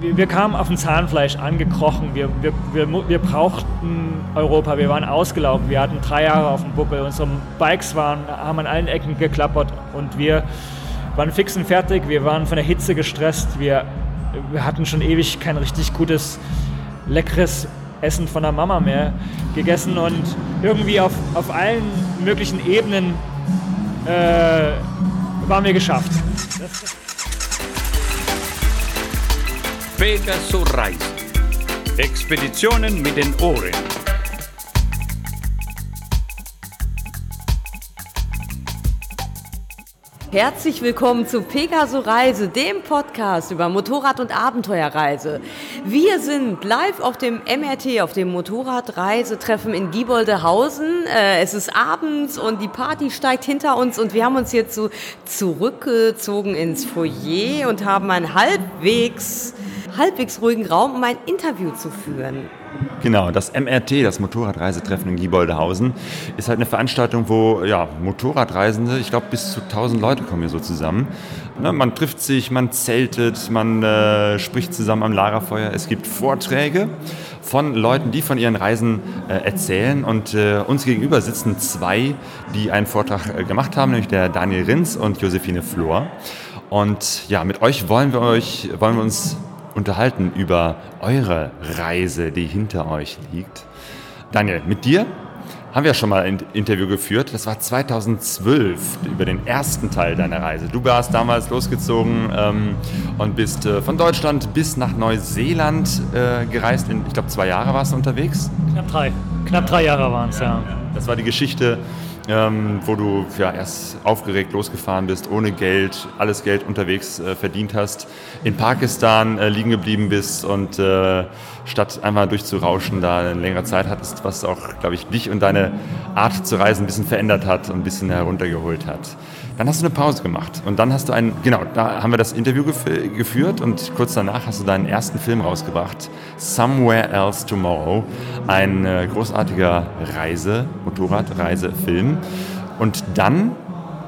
Wir, wir, kamen auf dem Zahnfleisch angekrochen. Wir, wir, wir, wir brauchten Europa. Wir waren ausgelaufen. Wir hatten drei Jahre auf dem Buckel. Unsere Bikes waren, haben an allen Ecken geklappert und wir waren fix und fertig. Wir waren von der Hitze gestresst. Wir, wir hatten schon ewig kein richtig gutes, leckeres Essen von der Mama mehr gegessen und irgendwie auf, auf allen möglichen Ebenen äh, waren wir geschafft. Pegaso Reisen. Expeditionen mit den Ohren. Herzlich willkommen zu Pegaso Reise, dem Podcast über Motorrad- und Abenteuerreise. Wir sind live auf dem MRT, auf dem Motorradreisetreffen in Gieboldehausen. Äh, es ist abends und die Party steigt hinter uns und wir haben uns so zurückgezogen ins Foyer und haben einen halbwegs, halbwegs ruhigen Raum, um ein Interview zu führen. Genau, das MRT, das Motorradreisetreffen in Gieboldehausen, ist halt eine Veranstaltung, wo ja, Motorradreisende, ich glaube bis zu 1000 Leute kommen hier so zusammen. Ne, man trifft sich, man zeltet, man äh, spricht zusammen am Lagerfeuer. Es gibt Vorträge von Leuten, die von ihren Reisen äh, erzählen. Und äh, uns gegenüber sitzen zwei, die einen Vortrag äh, gemacht haben, nämlich der Daniel Rins und Josephine Flor. Und ja, mit euch wollen wir, euch, wollen wir uns unterhalten über eure Reise, die hinter euch liegt. Daniel, mit dir haben wir schon mal ein Interview geführt. Das war 2012 über den ersten Teil deiner Reise. Du warst damals losgezogen ähm, und bist äh, von Deutschland bis nach Neuseeland äh, gereist. In, ich glaube, zwei Jahre warst du unterwegs. Knapp drei. Knapp drei Jahre waren es, ja. ja. Das war die Geschichte ähm, wo du ja, erst aufgeregt losgefahren bist, ohne Geld, alles Geld unterwegs äh, verdient hast, in Pakistan äh, liegen geblieben bist und äh, statt einmal durchzurauschen, da eine längere Zeit hattest, was auch, glaube ich, dich und deine Art zu reisen ein bisschen verändert hat und ein bisschen heruntergeholt hat. Dann hast du eine Pause gemacht und dann hast du einen, genau, da haben wir das Interview gef geführt und kurz danach hast du deinen ersten Film rausgebracht, Somewhere Else Tomorrow, ein äh, großartiger Reise, Motorradreisefilm. Und dann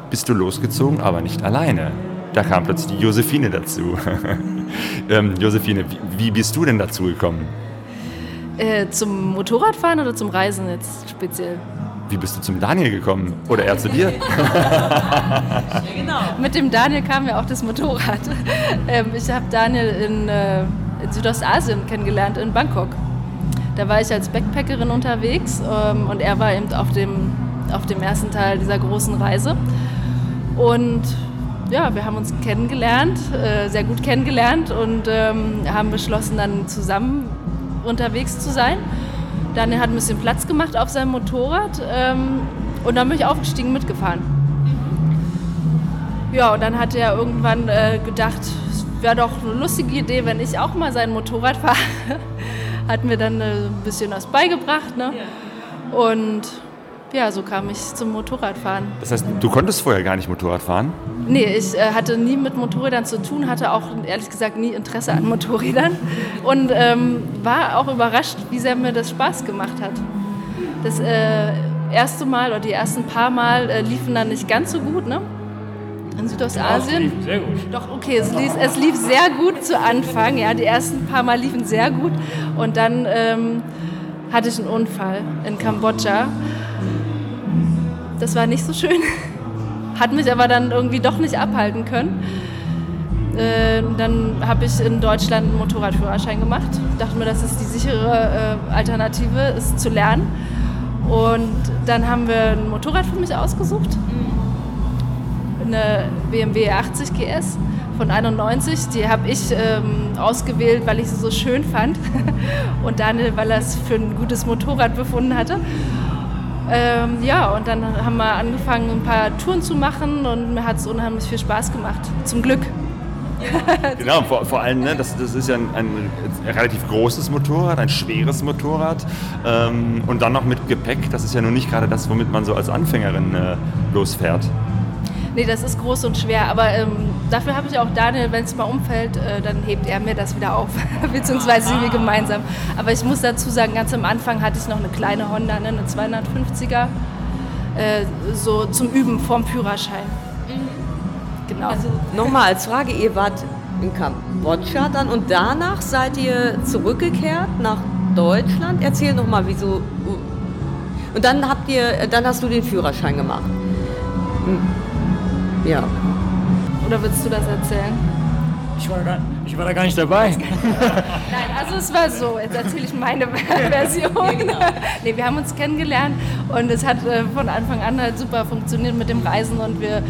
bist du losgezogen, aber nicht alleine. Da kam plötzlich die Josephine dazu. ähm, Josephine, wie, wie, bist du denn dazu gekommen? Äh, zum Motorradfahren oder zum Reisen jetzt speziell? Wie bist du zum Daniel gekommen? Oder er zu dir? ja, genau. Mit dem Daniel kam ja auch das Motorrad. Ähm, ich habe Daniel in, äh, in, Südostasien kennengelernt, in Bangkok. Da war ich als Backpackerin unterwegs ähm, und er war eben auf dem, auf dem ersten Teil dieser großen Reise. Und ja, wir haben uns kennengelernt, äh, sehr gut kennengelernt und ähm, haben beschlossen, dann zusammen unterwegs zu sein. Daniel hat ein bisschen Platz gemacht auf seinem Motorrad ähm, und dann bin ich aufgestiegen mitgefahren. Ja, und dann hat er irgendwann äh, gedacht, es wäre doch eine lustige Idee, wenn ich auch mal sein Motorrad fahre. hat mir dann äh, ein bisschen was beigebracht. Ne? Und ja, so kam ich zum Motorradfahren. Das heißt, du konntest vorher gar nicht Motorrad fahren? Nee, ich äh, hatte nie mit Motorrädern zu tun, hatte auch ehrlich gesagt nie Interesse an Motorrädern und ähm, war auch überrascht, wie sehr mir das Spaß gemacht hat. Das äh, erste Mal oder die ersten paar Mal äh, liefen dann nicht ganz so gut, ne? In Südostasien. Ja, sehr gut. Doch, okay, es lief, es lief, sehr gut zu Anfang. Ja, die ersten paar Mal liefen sehr gut. Und dann ähm, hatte ich einen Unfall in Kambodscha das war nicht so schön. Hat mich aber dann irgendwie doch nicht abhalten können. Äh, dann habe ich in Deutschland einen Motorradführerschein gemacht. Dachte mir, das ist die sichere äh, Alternative, es zu lernen. Und dann haben wir ein Motorrad für mich ausgesucht. Eine BMW 80 GS von 91. Die habe ich ähm, ausgewählt, weil ich sie so schön fand. Und Daniel, weil er es für ein gutes Motorrad befunden hatte. Ähm, ja, und dann haben wir angefangen, ein paar Touren zu machen und mir hat es unheimlich viel Spaß gemacht. Zum Glück. genau, vor, vor allem, ne, das, das ist ja ein, ein, relativ großes Motorrad, ein schweres Motorrad ähm, und dann noch mit Gepäck. Das ist ja nun nicht gerade das, womit man so als Anfängerin äh, losfährt. Nee, das ist groß und schwer, aber ähm, dafür habe ich auch Daniel, wenn es mal umfällt, äh, dann hebt er mir das wieder auf, beziehungsweise wir gemeinsam. Aber ich muss dazu sagen, ganz am Anfang hatte ich noch eine kleine Honda, ne, eine 250er, äh, so zum Üben vorm Führerschein. Mhm. Genau. Also nochmal als Frage, ihr wart in Kambodscha dann und danach seid ihr zurückgekehrt nach Deutschland. Erzähl noch mal, wieso. Und dann habt ihr, dann hast du den Führerschein gemacht. Hm. Ja. Oder willst du das erzählen? Ich war, gar, ich war da gar nicht dabei. Nein, also es war so, jetzt erzähle ich meine Version. Ja, genau. nee, wir haben uns kennengelernt und es hat äh, von Anfang an halt super funktioniert mit dem Reisen und wir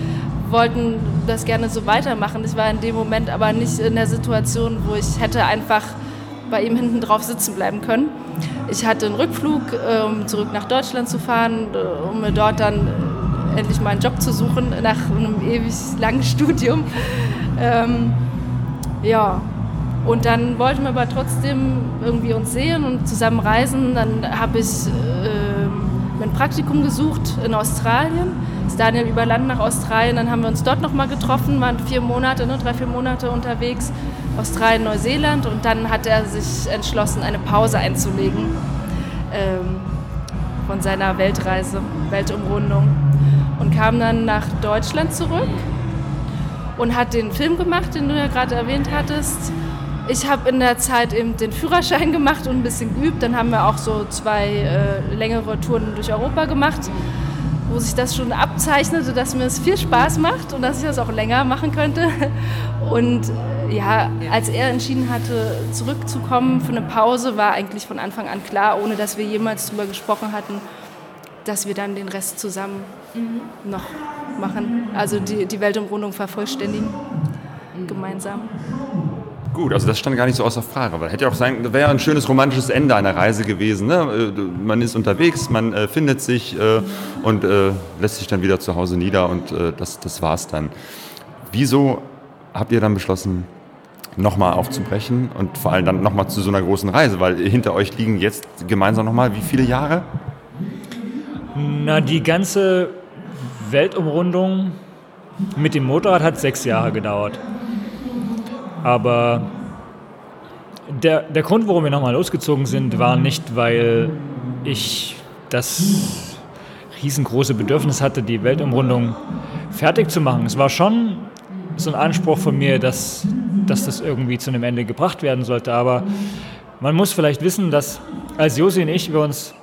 wollten das gerne so weitermachen. Ich war in dem Moment aber nicht in der Situation, wo ich hätte einfach bei ihm hinten drauf sitzen bleiben können. Ich hatte einen Rückflug, um ähm, zurück nach Deutschland zu fahren, äh, um mir dort dann äh, endlich mal einen Job zu suchen nach einem ewig langen Studium. Ähm, ja, und dann wollten wir aber trotzdem irgendwie uns sehen und zusammen reisen. Dann habe ich äh, ein Praktikum gesucht in Australien. Ist Daniel über Land nach Australien. Dann haben wir uns dort nochmal getroffen, waren vier Monate, ne, drei, vier Monate unterwegs. Australien, Neuseeland. Und dann hat er sich entschlossen, eine Pause einzulegen ähm, von seiner Weltreise, Weltumrundung. Kam dann nach Deutschland zurück und hat den Film gemacht, den du ja gerade erwähnt hattest. Ich habe in der Zeit eben den Führerschein gemacht und ein bisschen geübt. Dann haben wir auch so zwei äh, längere Touren durch Europa gemacht, wo sich das schon abzeichnete, dass mir es viel Spaß macht und dass ich das auch länger machen könnte. Und äh, ja, als er entschieden hatte, zurückzukommen für eine Pause, war eigentlich von Anfang an klar, ohne dass wir jemals darüber gesprochen hatten, dass wir dann den Rest zusammen mhm. noch machen. Also die, die Weltumrundung vervollständigen, mhm. gemeinsam. Gut, also das stand gar nicht so außer Frage, weil hätte ja auch sein, wäre ein schönes romantisches Ende einer Reise gewesen. Ne? Äh, man ist unterwegs, man äh, findet sich äh, und äh, lässt sich dann wieder zu Hause nieder und äh, das, das war's dann. Wieso habt ihr dann beschlossen, nochmal aufzubrechen und vor allem dann nochmal zu so einer großen Reise? Weil hinter euch liegen jetzt gemeinsam nochmal wie viele Jahre? Na, die ganze Weltumrundung mit dem Motorrad hat sechs Jahre gedauert. Aber der, der Grund, warum wir nochmal losgezogen sind, war nicht, weil ich das riesengroße Bedürfnis hatte, die Weltumrundung fertig zu machen. Es war schon so ein Anspruch von mir, dass, dass das irgendwie zu einem Ende gebracht werden sollte. Aber man muss vielleicht wissen, dass als Josi und ich wir uns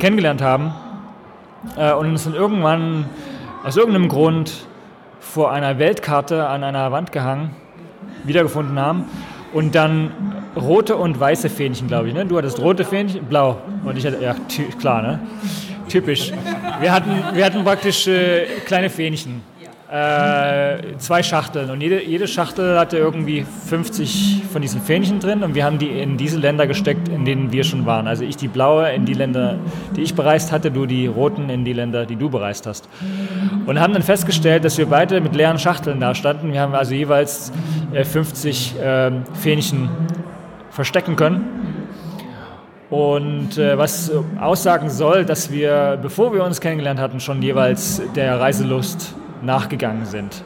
kennengelernt haben äh, und uns dann irgendwann aus irgendeinem Grund vor einer Weltkarte an einer Wand gehangen wiedergefunden haben. Und dann rote und weiße Fähnchen, glaube ich. Ne? Du hattest rote Fähnchen, blau. Und ich hatte, ja, klar, ne? Typisch. Wir hatten, wir hatten praktisch äh, kleine Fähnchen äh, zwei Schachteln und jede, jede Schachtel hatte irgendwie 50 von diesen Fähnchen drin und wir haben die in diese Länder gesteckt, in denen wir schon waren. Also ich die blaue in die Länder, die ich bereist hatte, du die roten in die Länder, die du bereist hast. Und haben dann festgestellt, dass wir beide mit leeren Schachteln da standen. Wir haben also jeweils äh, 50 äh, Fähnchen verstecken können. Und äh, was aussagen soll, dass wir, bevor wir uns kennengelernt hatten, schon jeweils der Reiselust nachgegangen sind.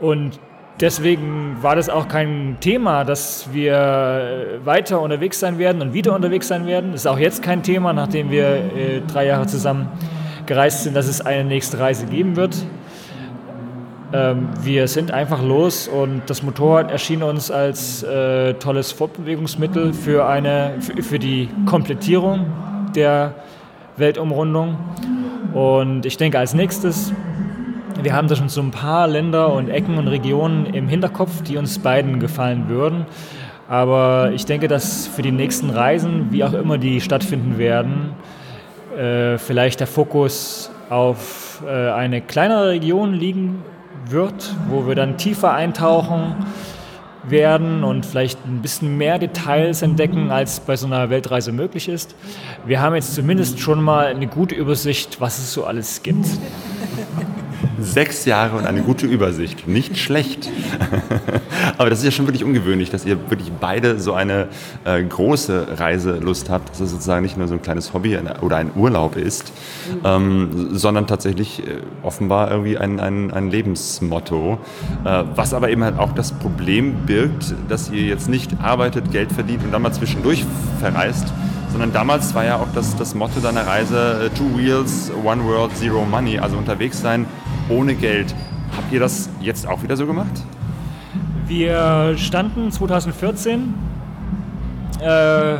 Und deswegen war das auch kein Thema, dass wir weiter unterwegs sein werden und wieder unterwegs sein werden. Das ist auch jetzt kein Thema, nachdem wir äh, drei Jahre zusammen gereist sind, dass es eine nächste Reise geben wird. Ähm, wir sind einfach los und das Motorrad erschien uns als äh, tolles Fortbewegungsmittel für, eine, für, für die Komplettierung der Weltumrundung. Und ich denke, als nächstes wir haben da schon so ein paar Länder und Ecken und Regionen im Hinterkopf, die uns beiden gefallen würden. Aber ich denke, dass für die nächsten Reisen, wie auch immer die stattfinden werden, äh, vielleicht der Fokus auf äh, eine kleinere Region liegen wird, wo wir dann tiefer eintauchen werden und vielleicht ein bisschen mehr Details entdecken, als bei so einer Weltreise möglich ist. Wir haben jetzt zumindest schon mal eine gute Übersicht, was es so alles gibt. Sechs Jahre und eine gute Übersicht. Nicht schlecht. Aber das ist ja schon wirklich ungewöhnlich, dass ihr wirklich beide so eine äh, große Reiselust habt, dass es sozusagen nicht nur so ein kleines Hobby oder ein Urlaub ist, ähm, sondern tatsächlich äh, offenbar irgendwie ein, ein, ein Lebensmotto. Äh, was aber eben halt auch das Problem birgt, dass ihr jetzt nicht arbeitet, Geld verdient und dann mal zwischendurch verreist, sondern damals war ja auch das, das Motto deiner Reise äh, Two Wheels, One World, Zero Money, also unterwegs sein ohne Geld. Habt ihr das jetzt auch wieder so gemacht? Wir standen 2014 äh,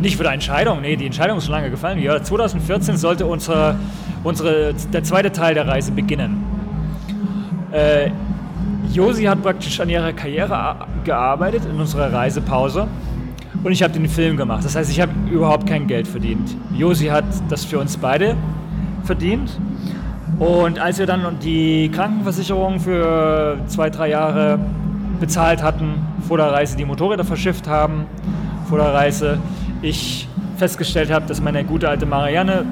nicht für die Entscheidung, nee, die Entscheidung ist schon lange gefallen. Ja, 2014 sollte unsere, unsere, der zweite Teil der Reise beginnen. Äh, Josi hat praktisch an ihrer Karriere gearbeitet in unserer Reisepause und ich habe den Film gemacht. Das heißt, ich habe überhaupt kein Geld verdient. Josi hat das für uns beide verdient. Und als wir dann die Krankenversicherung für zwei, drei Jahre bezahlt hatten, vor der Reise die Motorräder verschifft haben, vor der Reise, ich festgestellt habe, dass meine gute alte Marianne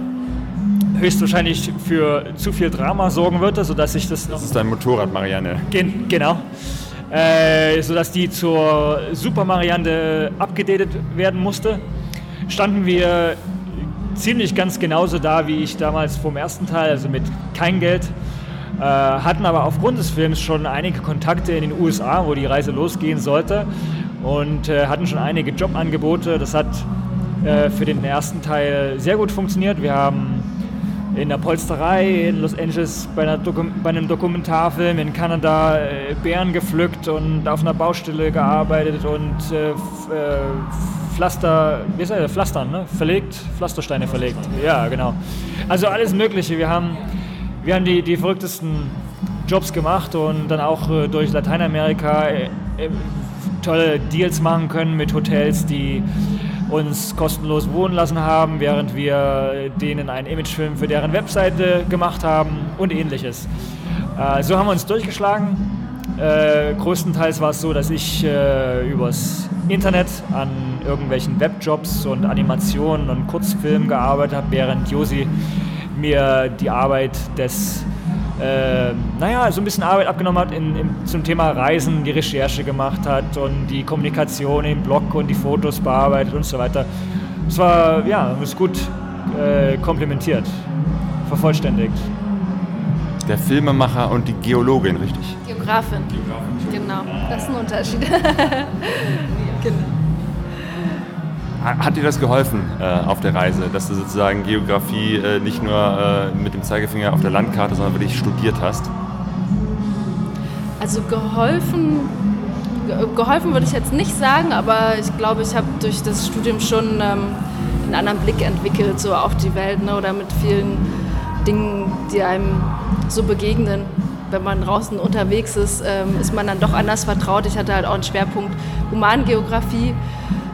höchstwahrscheinlich für zu viel Drama sorgen würde, sodass ich das... Das ist dein Motorrad, Marianne. Gen genau. Äh, sodass die zur Super Marianne abgedatet werden musste, standen wir ziemlich ganz genauso da, wie ich damals vom ersten Teil, also mit kein Geld. Äh, hatten aber aufgrund des Films schon einige Kontakte in den USA, wo die Reise losgehen sollte und äh, hatten schon einige Jobangebote. Das hat äh, für den ersten Teil sehr gut funktioniert. Wir haben in der Polsterei in Los Angeles bei, bei einem Dokumentarfilm in Kanada äh, Bären gepflückt und auf einer Baustelle gearbeitet und äh, äh, Pflaster, wie ist das, Pflastern, ne? verlegt, Pflastersteine verlegt. Ja, genau. Also alles Mögliche. Wir haben, wir haben die, die verrücktesten Jobs gemacht und dann auch äh, durch Lateinamerika äh, äh, tolle Deals machen können mit Hotels, die uns kostenlos wohnen lassen haben, während wir denen einen Imagefilm für deren Webseite gemacht haben und ähnliches. Äh, so haben wir uns durchgeschlagen. Äh, größtenteils war es so, dass ich äh, übers Internet an irgendwelchen Webjobs und Animationen und Kurzfilmen gearbeitet habe, während Josi mir die Arbeit des äh, naja, so ein bisschen Arbeit abgenommen hat in, in, zum Thema Reisen, die Recherche gemacht hat und die Kommunikation im Blog und die Fotos bearbeitet und so weiter. Es war, ja, ist gut äh, komplementiert, vervollständigt. Der Filmemacher und die Geologin, richtig? Geografin. Geografin. Genau, das ist ein Unterschied. genau. Hat dir das geholfen äh, auf der Reise, dass du sozusagen Geografie äh, nicht nur äh, mit dem Zeigefinger auf der Landkarte, sondern wirklich studiert hast? Also geholfen, geholfen würde ich jetzt nicht sagen, aber ich glaube, ich habe durch das Studium schon ähm, einen anderen Blick entwickelt, so auf die Welt ne, oder mit vielen Dingen, die einem so begegnen. Wenn man draußen unterwegs ist, ähm, ist man dann doch anders vertraut. Ich hatte halt auch einen Schwerpunkt Humangeografie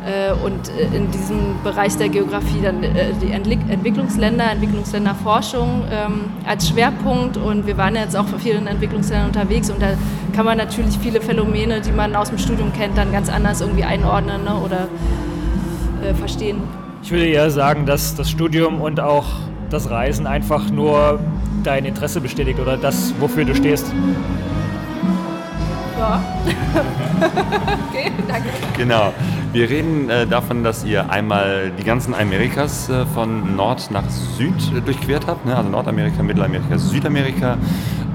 äh, und äh, in diesem Bereich der Geografie dann äh, die Entwicklungsländer, Entwicklungsländerforschung ähm, als Schwerpunkt und wir waren jetzt auch für vielen Entwicklungsländern unterwegs und da kann man natürlich viele Phänomene, die man aus dem Studium kennt, dann ganz anders irgendwie einordnen ne, oder äh, verstehen. Ich würde eher sagen, dass das Studium und auch das Reisen einfach nur dein Interesse bestätigt oder das, wofür du stehst. Ja. okay, danke. Genau. Wir reden äh, davon, dass ihr einmal die ganzen Amerikas äh, von Nord nach Süd äh, durchquert habt, ne? also Nordamerika, Mittelamerika, Südamerika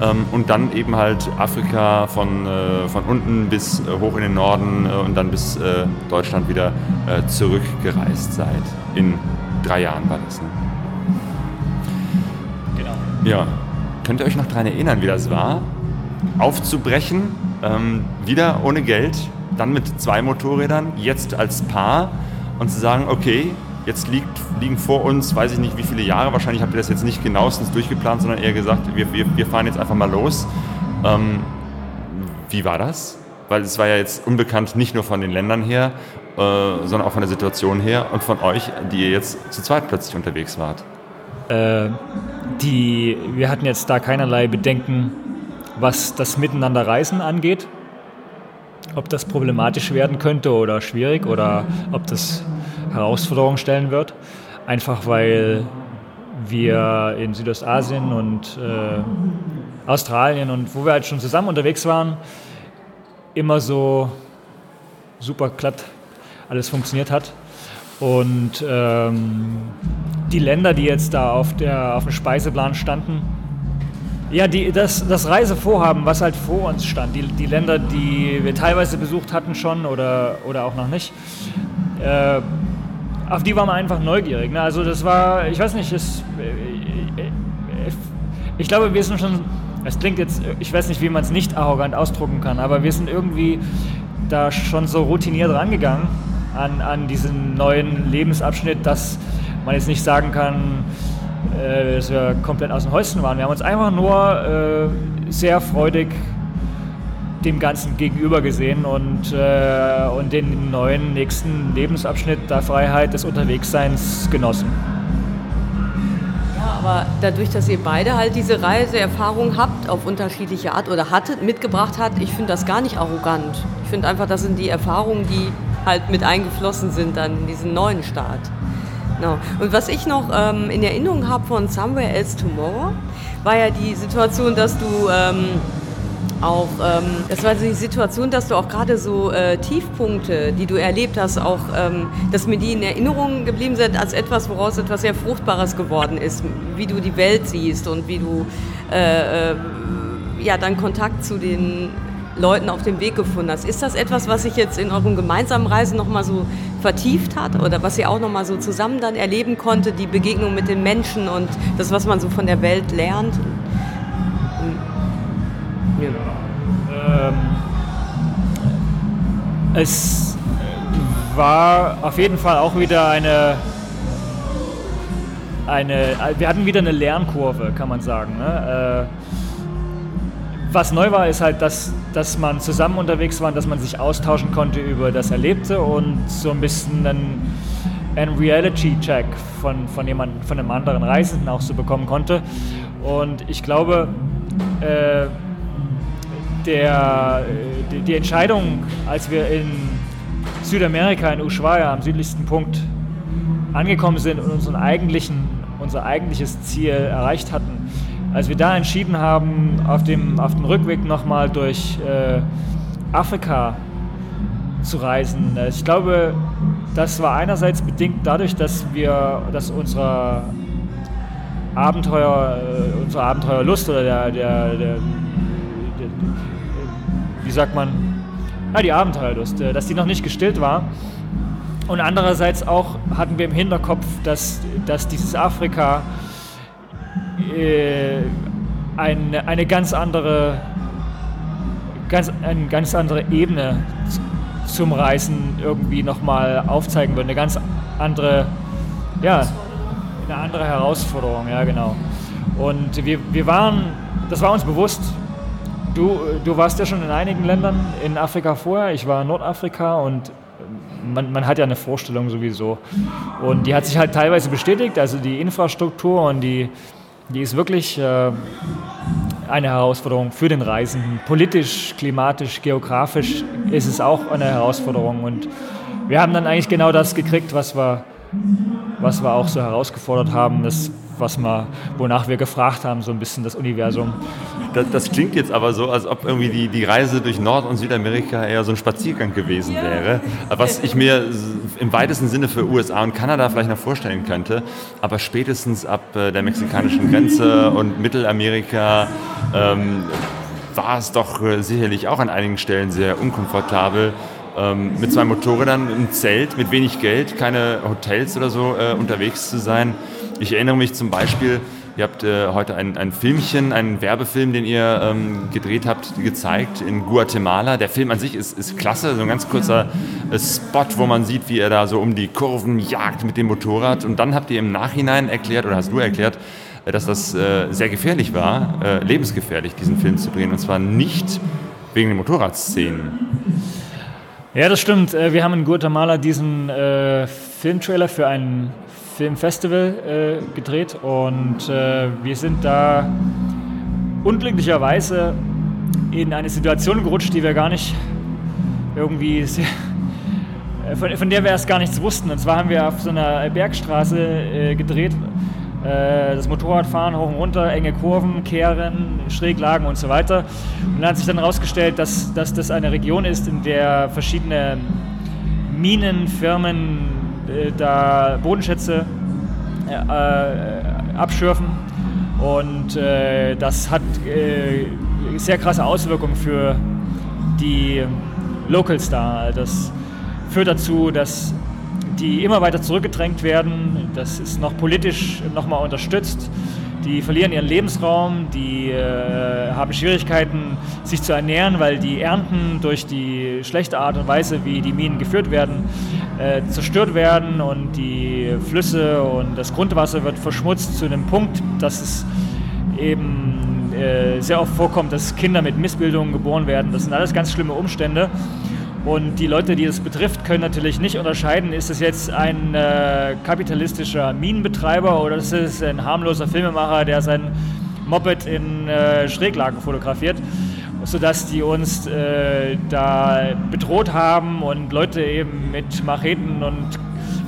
ähm, und dann eben halt Afrika von, äh, von unten bis äh, hoch in den Norden äh, und dann bis Deutschland wieder zurückgereist seid. In drei Jahren war das. Ne? Ja. Könnt ihr euch noch daran erinnern, wie das war? Aufzubrechen, ähm, wieder ohne Geld, dann mit zwei Motorrädern, jetzt als Paar und zu sagen, okay, jetzt liegt, liegen vor uns, weiß ich nicht wie viele Jahre, wahrscheinlich habt ihr das jetzt nicht genauestens durchgeplant, sondern eher gesagt, wir, wir, wir fahren jetzt einfach mal los. Ähm, wie war das? Weil es war ja jetzt unbekannt nicht nur von den Ländern her, äh, sondern auch von der Situation her und von euch, die ihr jetzt zu zweit plötzlich unterwegs wart. Äh, die, wir hatten jetzt da keinerlei Bedenken, was das Miteinanderreisen angeht ob das problematisch werden könnte oder schwierig oder ob das Herausforderungen stellen wird. Einfach weil wir in Südostasien und äh, Australien und wo wir halt schon zusammen unterwegs waren, immer so super glatt alles funktioniert hat. Und ähm, die Länder, die jetzt da auf, der, auf dem Speiseplan standen, ja, die, das, das Reisevorhaben, was halt vor uns stand, die, die Länder, die wir teilweise besucht hatten schon oder, oder auch noch nicht, äh, auf die waren wir einfach neugierig. Ne? Also das war, ich weiß nicht, es, äh, äh, ich glaube, wir sind schon es klingt jetzt, ich weiß nicht, wie man es nicht arrogant ausdrucken kann, aber wir sind irgendwie da schon so routiniert rangegangen an, an diesen neuen Lebensabschnitt, dass man jetzt nicht sagen kann, äh, dass wir komplett aus dem Häuschen waren. Wir haben uns einfach nur äh, sehr freudig dem Ganzen gegenüber gesehen und, äh, und den neuen nächsten Lebensabschnitt der Freiheit des Unterwegsseins genossen. Ja, aber dadurch, dass ihr beide halt diese Reiseerfahrung habt, auf unterschiedliche Art oder hattet, mitgebracht hat, ich finde das gar nicht arrogant. Ich finde einfach, das sind die Erfahrungen, die halt mit eingeflossen sind dann in diesen neuen Start. Genau. Und was ich noch ähm, in Erinnerung habe von Somewhere Else Tomorrow, war ja die Situation, dass du ähm, auch, ähm, das war die Situation, dass du auch gerade so äh, Tiefpunkte, die du erlebt hast, auch, ähm, dass mir die in Erinnerung geblieben sind als etwas, woraus etwas sehr Fruchtbares geworden ist, wie du die Welt siehst und wie du äh, äh, ja dann Kontakt zu den Leuten auf dem Weg gefunden hast. Ist das etwas, was sich jetzt in eurem gemeinsamen Reisen nochmal so vertieft hat oder was ihr auch nochmal so zusammen dann erleben konnte, die Begegnung mit den Menschen und das, was man so von der Welt lernt? Ja. Ähm, es war auf jeden Fall auch wieder eine, eine wir hatten wieder eine Lernkurve, kann man sagen. Ne? Äh, was neu war, ist halt, dass, dass man zusammen unterwegs war und dass man sich austauschen konnte über das Erlebte und so ein bisschen einen, einen Reality-Check von, von, jemand, von einem anderen Reisenden auch so bekommen konnte. Und ich glaube, äh, der, die, die, Entscheidung, als wir in Südamerika, in Ushuaia, am südlichsten Punkt angekommen sind und unseren eigentlichen, unser eigentliches Ziel erreicht hatten, als wir da entschieden haben, auf dem, auf dem Rückweg nochmal durch äh, Afrika zu reisen, äh, ich glaube, das war einerseits bedingt dadurch, dass wir, dass unsere Abenteuer, äh, unsere Abenteuerlust oder der, der, der wie sagt man, ja, die Abenteuerlust, äh, dass die noch nicht gestillt war. Und andererseits auch hatten wir im Hinterkopf, dass, dass dieses Afrika äh, eine, eine ganz andere ganz, eine ganz andere Ebene zum Reisen irgendwie nochmal aufzeigen wird. Eine ganz andere, ja, eine andere Herausforderung, ja genau. Und wir, wir waren, das war uns bewusst, Du, du warst ja schon in einigen Ländern in Afrika vorher. Ich war in Nordafrika und man, man, hat ja eine Vorstellung sowieso. Und die hat sich halt teilweise bestätigt. Also die Infrastruktur und die, die ist wirklich äh, eine Herausforderung für den Reisenden. Politisch, klimatisch, geografisch ist es auch eine Herausforderung. Und wir haben dann eigentlich genau das gekriegt, was wir, was wir auch so herausgefordert haben. Das was wir, wonach wir gefragt haben, so ein bisschen das Universum. Das, das klingt jetzt aber so, als ob irgendwie die, die Reise durch Nord- und Südamerika eher so ein Spaziergang gewesen wäre, was ich mir im weitesten Sinne für USA und Kanada vielleicht noch vorstellen könnte, aber spätestens ab äh, der mexikanischen Grenze und Mittelamerika ähm, war es doch äh, sicherlich auch an einigen Stellen sehr unkomfortabel, ähm, mit zwei Motorrädern im Zelt, mit wenig Geld, keine Hotels oder so äh, unterwegs zu sein. Ich erinnere mich zum Beispiel, ihr habt äh, heute ein, ein Filmchen, einen Werbefilm, den ihr ähm, gedreht habt, gezeigt in Guatemala. Der Film an sich ist, ist klasse, so ein ganz kurzer äh, Spot, wo man sieht, wie er da so um die Kurven jagt mit dem Motorrad. Und dann habt ihr im Nachhinein erklärt, oder hast du erklärt, äh, dass das äh, sehr gefährlich war, äh, lebensgefährlich, diesen Film zu drehen. Und zwar nicht wegen den Motorradszenen. Ja, das stimmt. Äh, wir haben in Guatemala diesen Filmtrailer für einen Filmfestival äh, gedreht und äh, wir sind da unglücklicherweise in eine Situation gerutscht, die wir gar nicht irgendwie, sehr, äh, von, von, der wir erst gar nichts wussten. Und zwar haben wir auf so einer Bergstraße äh, gedreht, äh, das Motorradfahren hoch und runter, enge Kurven, Kehren, Schräglagen und so weiter. Und dann hat sich dann herausgestellt, dass, dass das eine Region ist, in der verschiedene Minenfirmen da Bodenschätze äh, abschürfen. Und äh, das hat äh, sehr krasse Auswirkungen für die Locals da. Das führt dazu, dass die immer weiter zurückgedrängt werden. Das ist noch politisch nochmal unterstützt. Die verlieren ihren Lebensraum, die äh, haben Schwierigkeiten, sich zu ernähren, weil die Ernten durch die schlechte Art und Weise, wie die Minen geführt werden, äh, zerstört werden und die Flüsse und das Grundwasser wird verschmutzt zu einem Punkt, dass es eben äh, sehr oft vorkommt, dass Kinder mit Missbildungen geboren werden. Das sind alles ganz schlimme Umstände. Und die Leute, die es betrifft, können natürlich nicht unterscheiden, ist es jetzt ein äh, kapitalistischer Minenbetreiber oder ist es ein harmloser Filmemacher, der sein Moped in äh, Schräglagen fotografiert, sodass die uns äh, da bedroht haben und Leute eben mit Macheten und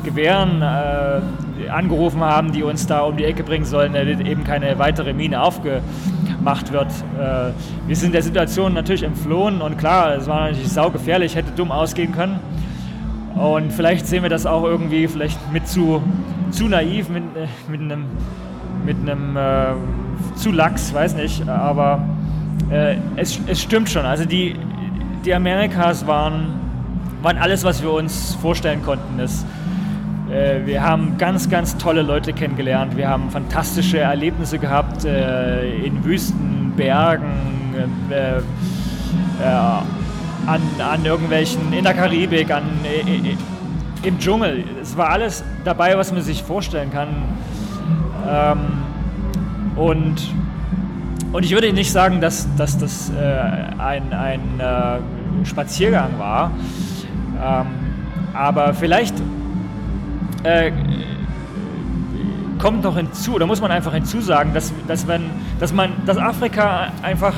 Gewehren äh, angerufen haben, die uns da um die Ecke bringen sollen, damit eben keine weitere Mine aufgemacht wird. Äh, wir sind der Situation natürlich entflohen und klar, es war natürlich saugefährlich, hätte dumm ausgehen können. Und vielleicht sehen wir das auch irgendwie vielleicht mit zu, zu naiv, mit, äh, mit einem, mit einem äh, zu lax, weiß nicht, aber äh, es, es stimmt schon. Also die, die Amerikas waren, waren alles, was wir uns vorstellen konnten. Äh, wir haben ganz, ganz tolle Leute kennengelernt. Wir haben fantastische Erlebnisse gehabt äh, in Wüsten, Bergen, äh, an, an irgendwelchen, in der Karibik, an, im Dschungel. Es war alles dabei, was man sich vorstellen kann. Ähm, und, und ich würde nicht sagen, dass, dass das ein, ein Spaziergang war. Ähm, aber vielleicht äh, kommt noch hinzu, oder muss man einfach hinzusagen, dass, dass, wenn, dass, man, dass Afrika einfach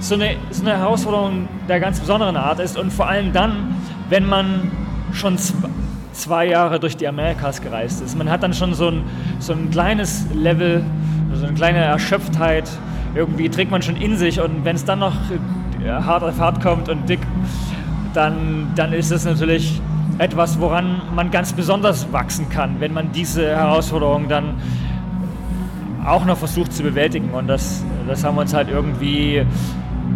so eine, so eine Herausforderung der ganz besonderen Art ist und vor allem dann, wenn man schon zwei Jahre durch die Amerikas gereist ist. Man hat dann schon so ein, so ein kleines Level, so eine kleine Erschöpftheit, irgendwie trägt man schon in sich und wenn es dann noch hart auf hart kommt und dick, dann, dann ist es natürlich etwas, woran man ganz besonders wachsen kann, wenn man diese Herausforderung dann auch noch versucht zu bewältigen. Und das, das haben wir uns halt irgendwie,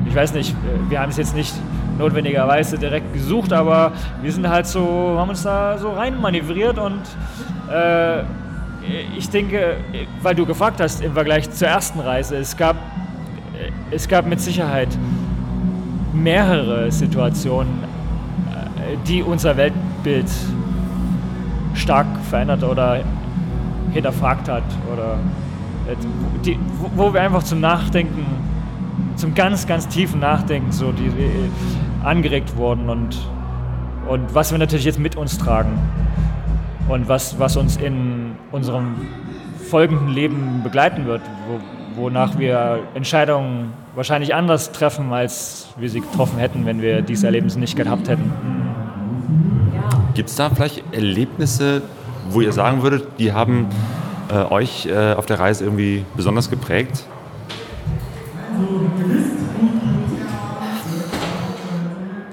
ich weiß nicht, wir haben es jetzt nicht notwendigerweise direkt gesucht, aber wir sind halt so, haben uns da so rein manövriert und äh, ich denke, weil du gefragt hast im Vergleich zur ersten Reise, es gab, es gab mit Sicherheit mehrere Situationen, die unser Weltbild stark verändert oder hinterfragt hat oder die, wo wir einfach zum Nachdenken, zum ganz, ganz tiefen Nachdenken so die, die angeregt wurden und, und was wir natürlich jetzt mit uns tragen und was, was uns in unserem folgenden Leben begleiten wird, wo, wonach wir Entscheidungen wahrscheinlich anders treffen, als wir sie getroffen hätten, wenn wir diese Erlebnisse nicht gehabt hätten. Gibt es da vielleicht Erlebnisse, wo ihr sagen würdet, die haben äh, euch äh, auf der Reise irgendwie besonders geprägt?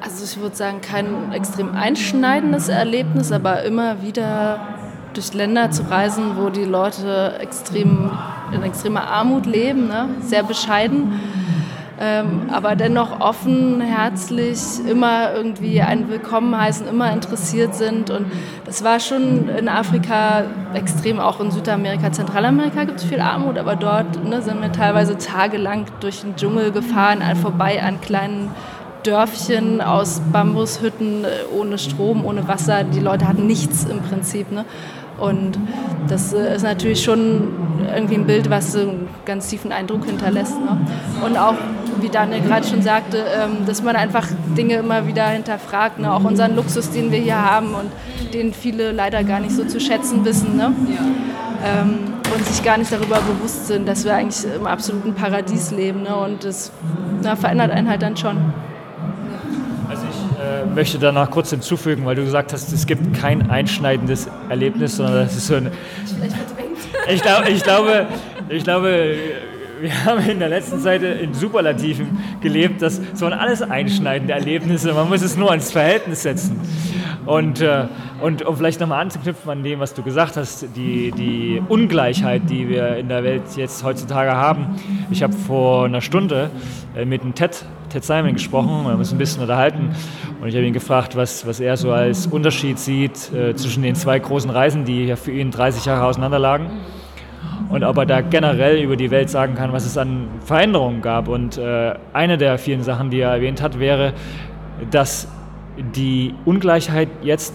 Also ich würde sagen, kein extrem einschneidendes Erlebnis, aber immer wieder durch Länder zu reisen, wo die Leute extrem in extremer Armut leben, ne? sehr bescheiden ähm, aber dennoch offen, herzlich, immer irgendwie einen Willkommen heißen, immer interessiert sind. Und das war schon in Afrika extrem, auch in Südamerika, Zentralamerika gibt es viel Armut, aber dort ne, sind wir teilweise tagelang durch den Dschungel gefahren, vorbei an kleinen Dörfchen aus Bambushütten äh, ohne Strom, ohne Wasser. Die Leute hatten nichts im Prinzip. Ne? Und das äh, ist natürlich schon irgendwie ein Bild, was einen ganz tiefen Eindruck hinterlässt. Ne? Und auch, wie Daniel gerade schon sagte, ähm, dass man einfach Dinge immer wieder hinterfragt. Ne? Auch unseren Luxus, den wir hier haben und den viele leider gar nicht so zu schätzen wissen. Ne? Ähm, und sich gar nicht darüber bewusst sind, dass wir eigentlich im absoluten Paradies leben. Ne? Und das na, verändert einen halt dann schon äh, möchte danach kurz hinzufügen, weil du gesagt hast, es gibt kein einschneidendes Erlebnis, sondern das ist so ein. Ich, glaub, ich, glaube, ich glaube, wir haben in der letzten Zeit in Superlativen gelebt, das waren alles einschneidende Erlebnisse. Man muss es nur ins Verhältnis setzen. Und, äh, und um vielleicht nochmal anzuknüpfen an dem, was du gesagt hast, die, die Ungleichheit, die wir in der Welt jetzt heutzutage haben. Ich habe vor einer Stunde äh, mit einem Ted, Ted Simon gesprochen, wir haben uns ein bisschen unterhalten und ich habe ihn gefragt, was, was er so als Unterschied sieht äh, zwischen den zwei großen Reisen, die ja für ihn 30 Jahre auseinander lagen. Und ob er da generell über die Welt sagen kann, was es an Veränderungen gab. Und äh, eine der vielen Sachen, die er erwähnt hat, wäre, dass die Ungleichheit jetzt,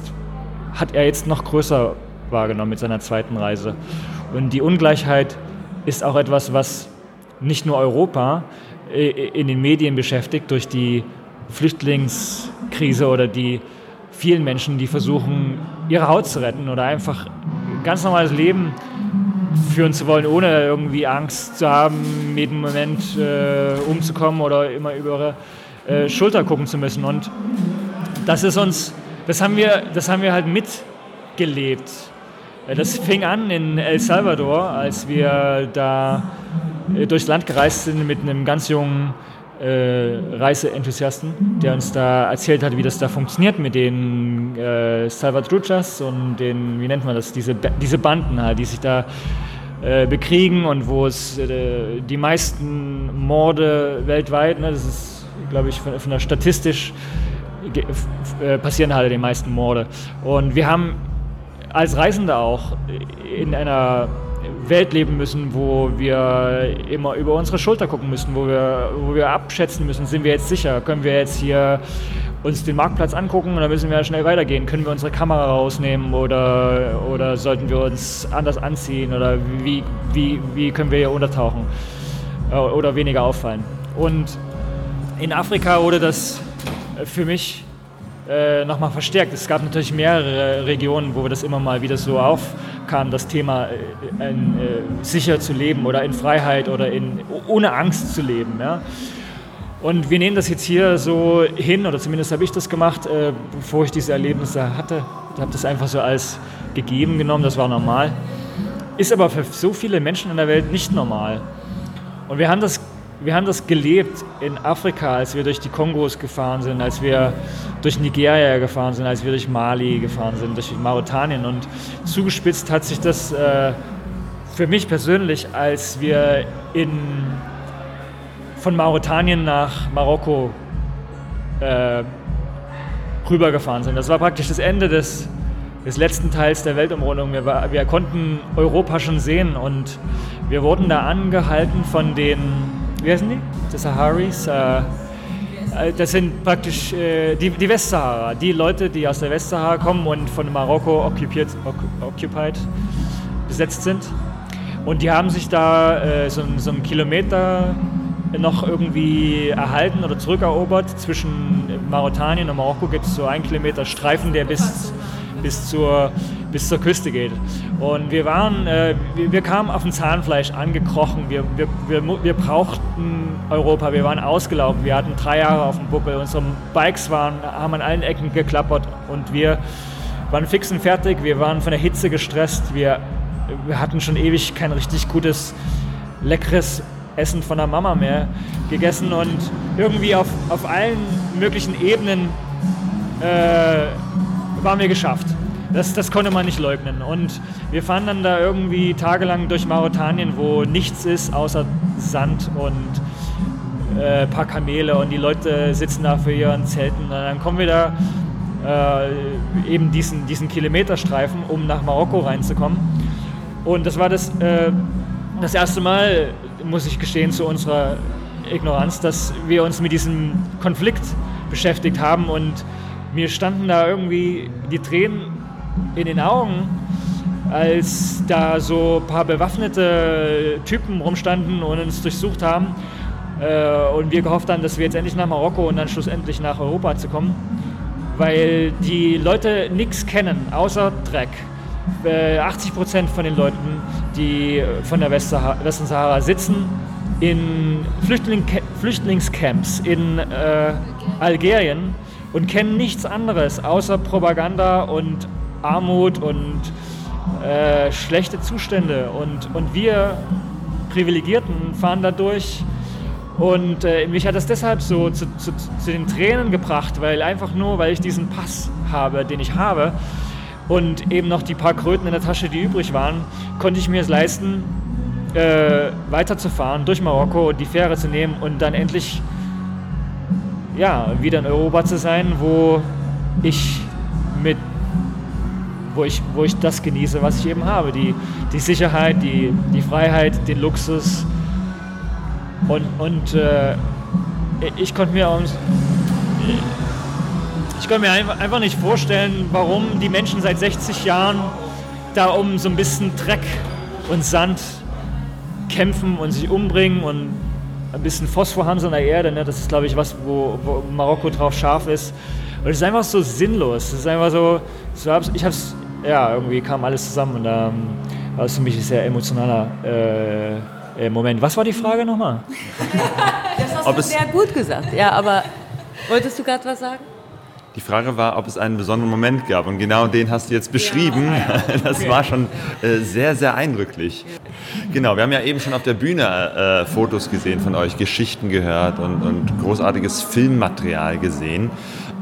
hat er jetzt noch größer wahrgenommen mit seiner zweiten Reise. Und die Ungleichheit ist auch etwas, was nicht nur Europa äh, in den Medien beschäftigt durch die Flüchtlingskrise oder die vielen Menschen, die versuchen, ihre Haut zu retten oder einfach ein ganz normales Leben führen zu wollen, ohne irgendwie Angst zu haben, jeden Moment äh, umzukommen oder immer über ihre äh, Schulter gucken zu müssen. Und das ist uns, das haben wir, das haben wir halt mitgelebt. Äh, das fing an in El Salvador, als wir da äh, durchs Land gereist sind mit einem ganz jungen äh, Reiseenthusiasten, der uns da erzählt hat, wie das da funktioniert mit den äh, Salvatruchas und den, wie nennt man das, diese, diese Banden halt, die sich da äh, bekriegen und wo es äh, die meisten Morde weltweit, ne, das ist, glaube ich, von, von der statistisch äh, passieren halt die meisten Morde. Und wir haben als Reisende auch in einer Welt leben müssen, wo wir immer über unsere Schulter gucken müssen, wo wir, wo wir abschätzen müssen, sind wir jetzt sicher, können wir jetzt hier uns den Marktplatz angucken dann müssen wir schnell weitergehen. Können wir unsere Kamera rausnehmen oder, oder sollten wir uns anders anziehen oder wie, wie, wie können wir hier untertauchen äh, oder weniger auffallen? Und in Afrika wurde das für mich äh, nochmal verstärkt. Es gab natürlich mehrere Regionen, wo das immer mal wieder so aufkam, das Thema äh, äh, sicher zu leben oder in Freiheit oder in, ohne Angst zu leben. Ja? Und wir nehmen das jetzt hier so hin, oder zumindest habe ich das gemacht, äh, bevor ich diese Erlebnisse hatte. Ich habe das einfach so als gegeben genommen, das war normal. Ist aber für so viele Menschen in der Welt nicht normal. Und wir haben das wir haben das gelebt in Afrika, als wir durch die Kongos gefahren sind, als wir durch Nigeria gefahren sind, als wir durch Mali gefahren sind, durch Mauretanien. Und zugespitzt hat sich das äh, für mich persönlich, als wir in, von Mauretanien nach Marokko äh, rübergefahren sind. Das war praktisch das Ende des, des letzten Teils der Weltumrundung. Wir, war, wir konnten Europa schon sehen und wir wurden da angehalten von den wie heißen die? Die Saharis. Äh, äh, das sind praktisch äh, die, die Westsahara, die Leute, die aus der Westsahara kommen und von Marokko occupied, occupied besetzt sind. Und die haben sich da äh, so, so einen Kilometer noch irgendwie erhalten oder zurückerobert. Zwischen Mauretanien und Marokko gibt es so einen Kilometer Streifen, der bis, bis zur bis zur Küste geht. Und wir waren, äh, wir, wir, kamen auf dem Zahnfleisch angekrochen. Wir, wir, wir, wir brauchten Europa. Wir waren ausgelaufen. Wir hatten drei Jahre auf dem Buckel. Unsere Bikes waren, haben an allen Ecken geklappert und wir waren fix und fertig. Wir waren von der Hitze gestresst. Wir, wir hatten schon ewig kein richtig gutes, leckeres Essen von der Mama mehr gegessen und irgendwie auf, auf allen möglichen Ebenen äh, waren wir geschafft. Das, das konnte man nicht leugnen. Und wir fahren dann da irgendwie tagelang durch Mauretanien, wo nichts ist außer Sand und äh, ein paar Kamele und die Leute sitzen da für ihren Zelten. Und dann kommen wir da äh, eben diesen, diesen Kilometerstreifen, um nach Marokko reinzukommen. Und das war das, äh, das erste Mal, muss ich gestehen, zu unserer Ignoranz, dass wir uns mit diesem Konflikt beschäftigt haben und mir standen da irgendwie die Tränen in den Augen, als da so ein paar bewaffnete Typen rumstanden und uns durchsucht haben äh, und wir gehofft haben, dass wir jetzt endlich nach Marokko und dann schlussendlich nach Europa zu kommen, weil die Leute nichts kennen außer Dreck. Äh, 80 Prozent von den Leuten, die von der Westsahara sitzen, in Flüchtling Flüchtlingscamps in äh, Algerien und kennen nichts anderes außer Propaganda und Armut und äh, schlechte Zustände. Und, und wir Privilegierten fahren da durch. Und äh, mich hat das deshalb so zu, zu, zu, den Tränen gebracht, weil einfach nur, weil ich diesen Pass habe, den ich habe, und eben noch die paar Kröten in der Tasche, die übrig waren, konnte ich mir es leisten, äh, weiterzufahren durch Marokko die Fähre zu nehmen und dann endlich ja, wieder in Europa zu sein, wo ich mit wo ich, wo ich das genieße, was ich eben habe. Die, die Sicherheit, die, die Freiheit, den Luxus. Und, und äh, ich konnte mir, ich konnte mir einfach nicht vorstellen, warum die Menschen seit 60 Jahren da um so ein bisschen Dreck und Sand kämpfen und sich umbringen und ein bisschen Phosphor haben sie in der Erde. Ne? Das ist, glaube ich, was, wo, wo, Marokko drauf scharf ist. Und es ist einfach so sinnlos. Es ist einfach so, ich habe es, ja, irgendwie kam alles zusammen und ähm, war es für mich ein sehr emotionaler äh, äh, Moment. Was war die Frage nochmal? das hast du sehr gut gesagt, ja, aber wolltest du gerade was sagen? Die Frage war, ob es einen besonderen Moment gab. Und genau den hast du jetzt beschrieben. Ja. Das war schon äh, sehr, sehr eindrücklich. Genau, wir haben ja eben schon auf der Bühne äh, Fotos gesehen von euch, Geschichten gehört und, und großartiges Filmmaterial gesehen.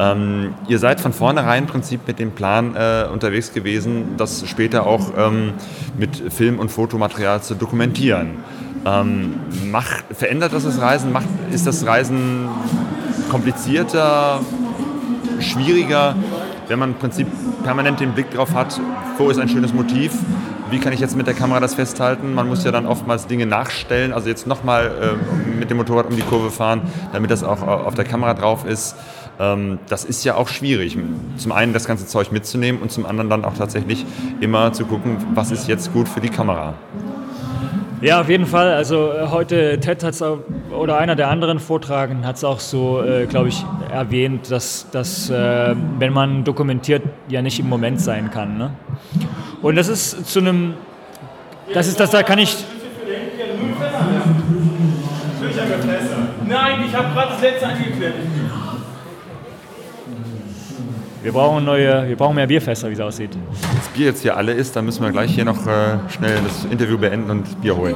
Ähm, ihr seid von vornherein im Prinzip mit dem Plan äh, unterwegs gewesen, das später auch ähm, mit Film- und Fotomaterial zu dokumentieren. Ähm, macht, verändert das das Reisen? Macht, ist das Reisen komplizierter? schwieriger, wenn man im Prinzip permanent den Blick drauf hat, wo ist ein schönes Motiv, wie kann ich jetzt mit der Kamera das festhalten. Man muss ja dann oftmals Dinge nachstellen, also jetzt nochmal äh, mit dem Motorrad um die Kurve fahren, damit das auch auf der Kamera drauf ist. Ähm, das ist ja auch schwierig. Zum einen das ganze Zeug mitzunehmen und zum anderen dann auch tatsächlich immer zu gucken, was ist jetzt gut für die Kamera. Ja, auf jeden Fall. Also äh, heute Ted hat es oder einer der anderen Vortragenden hat es auch so, äh, glaube ich, erwähnt, dass, dass äh, wenn man dokumentiert, ja nicht im Moment sein kann. Ne? Und das ist zu einem, das ist das, da kann ich. Nein, ich habe gerade das letzte angeklärt. Wir brauchen neue, wir brauchen mehr Bierfässer, wie es aussieht. Das Bier jetzt hier alle ist, dann müssen wir gleich hier noch äh, schnell das Interview beenden und Bier holen.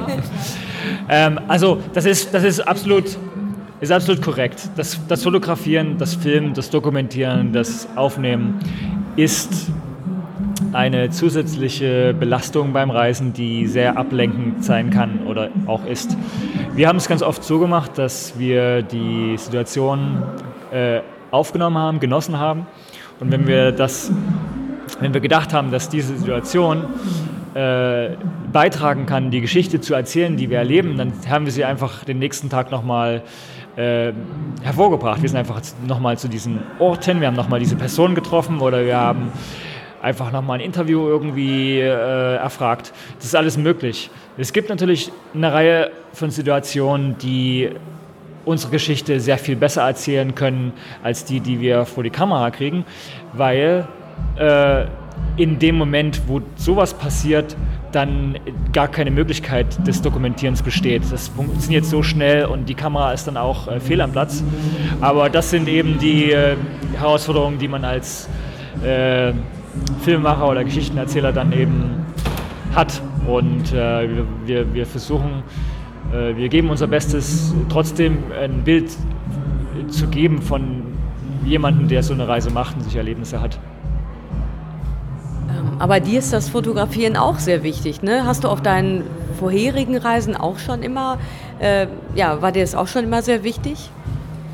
ähm, also das ist, das ist absolut, ist absolut korrekt. Das, das Fotografieren, das Filmen, das Dokumentieren, das Aufnehmen ist eine zusätzliche Belastung beim Reisen, die sehr ablenkend sein kann oder auch ist. Wir haben es ganz oft so gemacht, dass wir die Situation äh, aufgenommen haben, genossen haben und wenn wir das, wenn wir gedacht haben, dass diese Situation äh, beitragen kann, die Geschichte zu erzählen, die wir erleben, dann haben wir sie einfach den nächsten Tag nochmal äh, hervorgebracht. Wir sind einfach nochmal zu diesen Orten, wir haben nochmal diese Person getroffen oder wir haben einfach nochmal ein Interview irgendwie äh, erfragt. Das ist alles möglich. Es gibt natürlich eine Reihe von Situationen, die unsere Geschichte sehr viel besser erzählen können als die, die wir vor die Kamera kriegen, weil äh, in dem Moment, wo sowas passiert, dann gar keine Möglichkeit des Dokumentierens besteht. Das funktioniert so schnell und die Kamera ist dann auch äh, fehl am Platz. Aber das sind eben die äh, Herausforderungen, die man als äh, Filmemacher oder Geschichtenerzähler dann eben hat. Und äh, wir, wir versuchen äh, wir geben unser Bestes, trotzdem ein Bild zu geben von jemandem, der so eine Reise macht und sich Erlebnisse hat. Ähm, aber dir ist das Fotografieren auch sehr wichtig. Ne? Hast du auf deinen vorherigen Reisen auch schon immer, äh, ja, war dir das auch schon immer sehr wichtig,